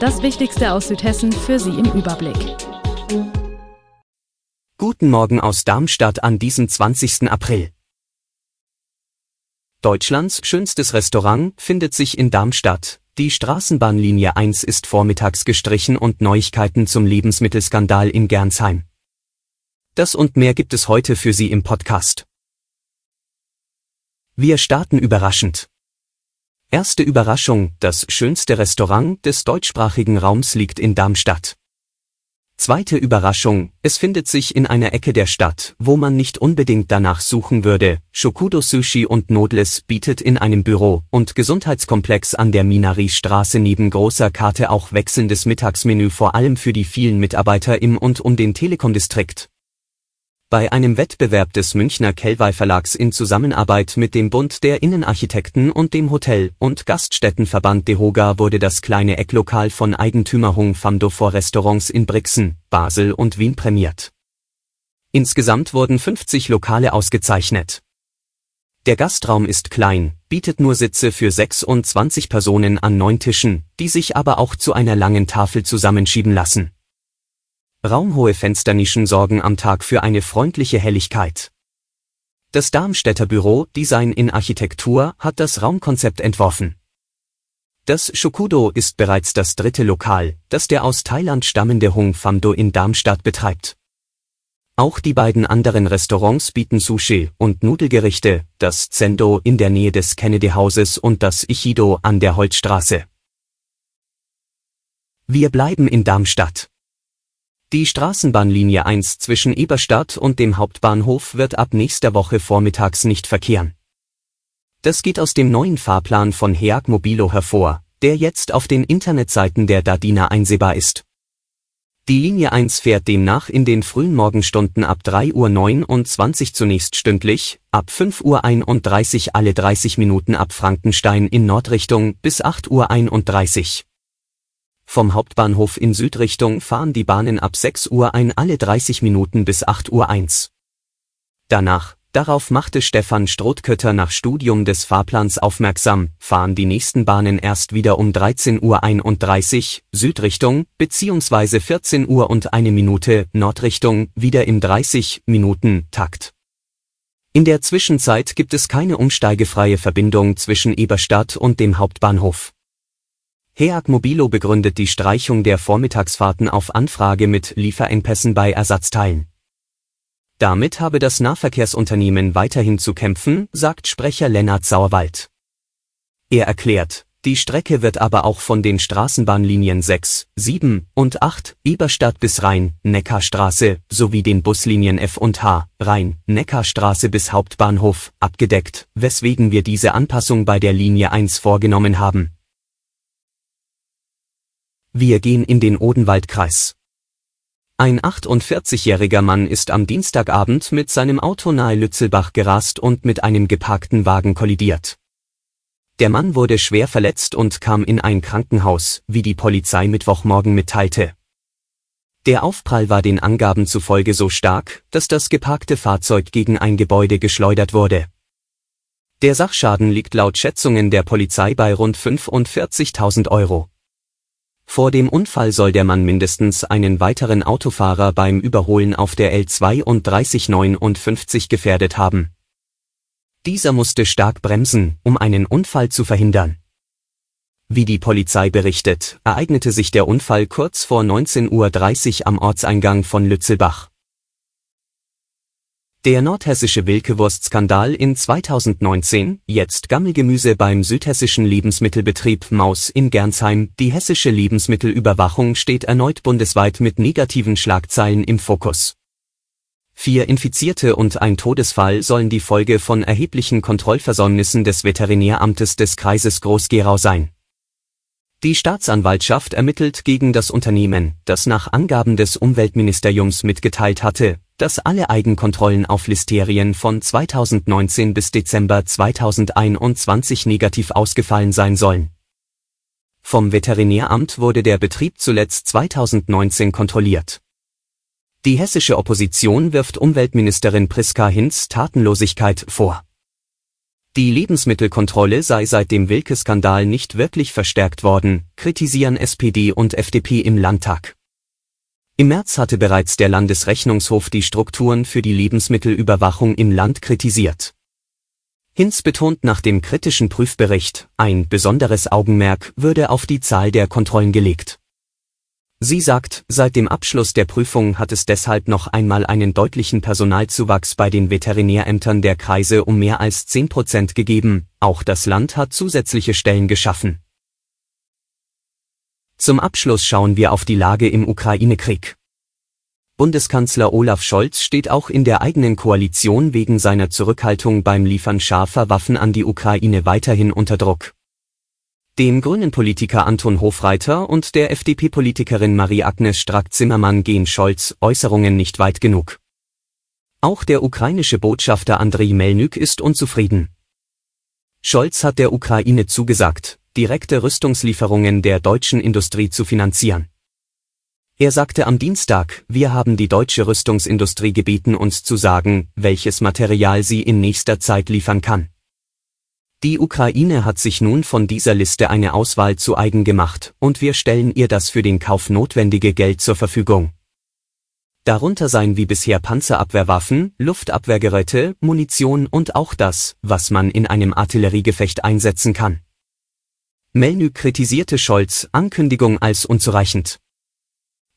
Das Wichtigste aus Südhessen für Sie im Überblick. Guten Morgen aus Darmstadt an diesem 20. April. Deutschlands schönstes Restaurant findet sich in Darmstadt. Die Straßenbahnlinie 1 ist vormittags gestrichen und Neuigkeiten zum Lebensmittelskandal in Gernsheim. Das und mehr gibt es heute für Sie im Podcast. Wir starten überraschend. Erste Überraschung, das schönste Restaurant des deutschsprachigen Raums liegt in Darmstadt. Zweite Überraschung, es findet sich in einer Ecke der Stadt, wo man nicht unbedingt danach suchen würde. Shokudo Sushi und Nodles bietet in einem Büro- und Gesundheitskomplex an der Minari-Straße neben großer Karte auch wechselndes Mittagsmenü vor allem für die vielen Mitarbeiter im und um den Telekom-Distrikt. Bei einem Wettbewerb des Münchner Kellwey Verlags in Zusammenarbeit mit dem Bund der Innenarchitekten und dem Hotel- und Gaststättenverband DEHOGA wurde das kleine Ecklokal von Eigentümer Hung vor Restaurants in Brixen, Basel und Wien prämiert. Insgesamt wurden 50 Lokale ausgezeichnet. Der Gastraum ist klein, bietet nur Sitze für 26 Personen an neun Tischen, die sich aber auch zu einer langen Tafel zusammenschieben lassen. Raumhohe Fensternischen sorgen am Tag für eine freundliche Helligkeit. Das Darmstädter Büro Design in Architektur hat das Raumkonzept entworfen. Das Shokudo ist bereits das dritte Lokal, das der aus Thailand stammende Hung Famdo in Darmstadt betreibt. Auch die beiden anderen Restaurants bieten Sushi und Nudelgerichte, das Zendo in der Nähe des Kennedy Hauses und das Ichido an der Holzstraße. Wir bleiben in Darmstadt. Die Straßenbahnlinie 1 zwischen Eberstadt und dem Hauptbahnhof wird ab nächster Woche vormittags nicht verkehren. Das geht aus dem neuen Fahrplan von Heag Mobilo hervor, der jetzt auf den Internetseiten der Dadina einsehbar ist. Die Linie 1 fährt demnach in den frühen Morgenstunden ab 3.29 Uhr zunächst stündlich, ab 5.31 Uhr alle 30 Minuten ab Frankenstein in Nordrichtung bis 8.31 Uhr. Vom Hauptbahnhof in Südrichtung fahren die Bahnen ab 6 Uhr ein alle 30 Minuten bis 8 Uhr 1. Danach, darauf machte Stefan Strothkötter nach Studium des Fahrplans aufmerksam, fahren die nächsten Bahnen erst wieder um 13 Uhr 31 Südrichtung bzw. 14 Uhr und eine Minute Nordrichtung wieder im 30 Minuten Takt. In der Zwischenzeit gibt es keine umsteigefreie Verbindung zwischen Eberstadt und dem Hauptbahnhof. Heag Mobilo begründet die Streichung der Vormittagsfahrten auf Anfrage mit Lieferengpässen bei Ersatzteilen. Damit habe das Nahverkehrsunternehmen weiterhin zu kämpfen, sagt Sprecher Lennart Sauerwald. Er erklärt, die Strecke wird aber auch von den Straßenbahnlinien 6, 7 und 8, Eberstadt bis Rhein, Neckarstraße, sowie den Buslinien F und H, Rhein, Neckarstraße bis Hauptbahnhof, abgedeckt, weswegen wir diese Anpassung bei der Linie 1 vorgenommen haben. Wir gehen in den Odenwaldkreis. Ein 48-jähriger Mann ist am Dienstagabend mit seinem Auto nahe Lützelbach gerast und mit einem geparkten Wagen kollidiert. Der Mann wurde schwer verletzt und kam in ein Krankenhaus, wie die Polizei Mittwochmorgen mitteilte. Der Aufprall war den Angaben zufolge so stark, dass das geparkte Fahrzeug gegen ein Gebäude geschleudert wurde. Der Sachschaden liegt laut Schätzungen der Polizei bei rund 45.000 Euro. Vor dem Unfall soll der Mann mindestens einen weiteren Autofahrer beim Überholen auf der L32 59 gefährdet haben. Dieser musste stark bremsen, um einen Unfall zu verhindern. Wie die Polizei berichtet, ereignete sich der Unfall kurz vor 19.30 Uhr am Ortseingang von Lützelbach. Der nordhessische Wilkewurst-Skandal in 2019, jetzt Gammelgemüse beim südhessischen Lebensmittelbetrieb Maus in Gernsheim. Die hessische Lebensmittelüberwachung steht erneut bundesweit mit negativen Schlagzeilen im Fokus. Vier Infizierte und ein Todesfall sollen die Folge von erheblichen Kontrollversäumnissen des Veterinäramtes des Kreises Groß-Gerau sein. Die Staatsanwaltschaft ermittelt gegen das Unternehmen, das nach Angaben des Umweltministeriums mitgeteilt hatte, dass alle Eigenkontrollen auf Listerien von 2019 bis Dezember 2021 negativ ausgefallen sein sollen. Vom Veterinäramt wurde der Betrieb zuletzt 2019 kontrolliert. Die hessische Opposition wirft Umweltministerin Priska Hinz Tatenlosigkeit vor. Die Lebensmittelkontrolle sei seit dem Wilke-Skandal nicht wirklich verstärkt worden, kritisieren SPD und FDP im Landtag. Im März hatte bereits der Landesrechnungshof die Strukturen für die Lebensmittelüberwachung im Land kritisiert. Hinz betont nach dem kritischen Prüfbericht, ein besonderes Augenmerk würde auf die Zahl der Kontrollen gelegt. Sie sagt, seit dem Abschluss der Prüfung hat es deshalb noch einmal einen deutlichen Personalzuwachs bei den Veterinärämtern der Kreise um mehr als 10 Prozent gegeben, auch das Land hat zusätzliche Stellen geschaffen. Zum Abschluss schauen wir auf die Lage im Ukraine-Krieg. Bundeskanzler Olaf Scholz steht auch in der eigenen Koalition wegen seiner Zurückhaltung beim Liefern scharfer Waffen an die Ukraine weiterhin unter Druck. Dem Grünen-Politiker Anton Hofreiter und der FDP-Politikerin Marie-Agnes Strack-Zimmermann gehen Scholz Äußerungen nicht weit genug. Auch der ukrainische Botschafter Andrei Melnyk ist unzufrieden. Scholz hat der Ukraine zugesagt, direkte Rüstungslieferungen der deutschen Industrie zu finanzieren. Er sagte am Dienstag, wir haben die deutsche Rüstungsindustrie gebeten uns zu sagen, welches Material sie in nächster Zeit liefern kann. Die Ukraine hat sich nun von dieser Liste eine Auswahl zu eigen gemacht, und wir stellen ihr das für den Kauf notwendige Geld zur Verfügung. Darunter seien wie bisher Panzerabwehrwaffen, Luftabwehrgeräte, Munition und auch das, was man in einem Artilleriegefecht einsetzen kann. Melny kritisierte Scholz Ankündigung als unzureichend.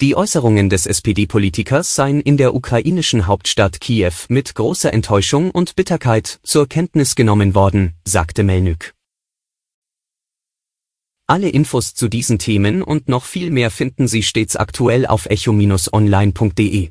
Die Äußerungen des SPD-Politikers seien in der ukrainischen Hauptstadt Kiew mit großer Enttäuschung und Bitterkeit zur Kenntnis genommen worden, sagte Melnyk. Alle Infos zu diesen Themen und noch viel mehr finden Sie stets aktuell auf echo-online.de.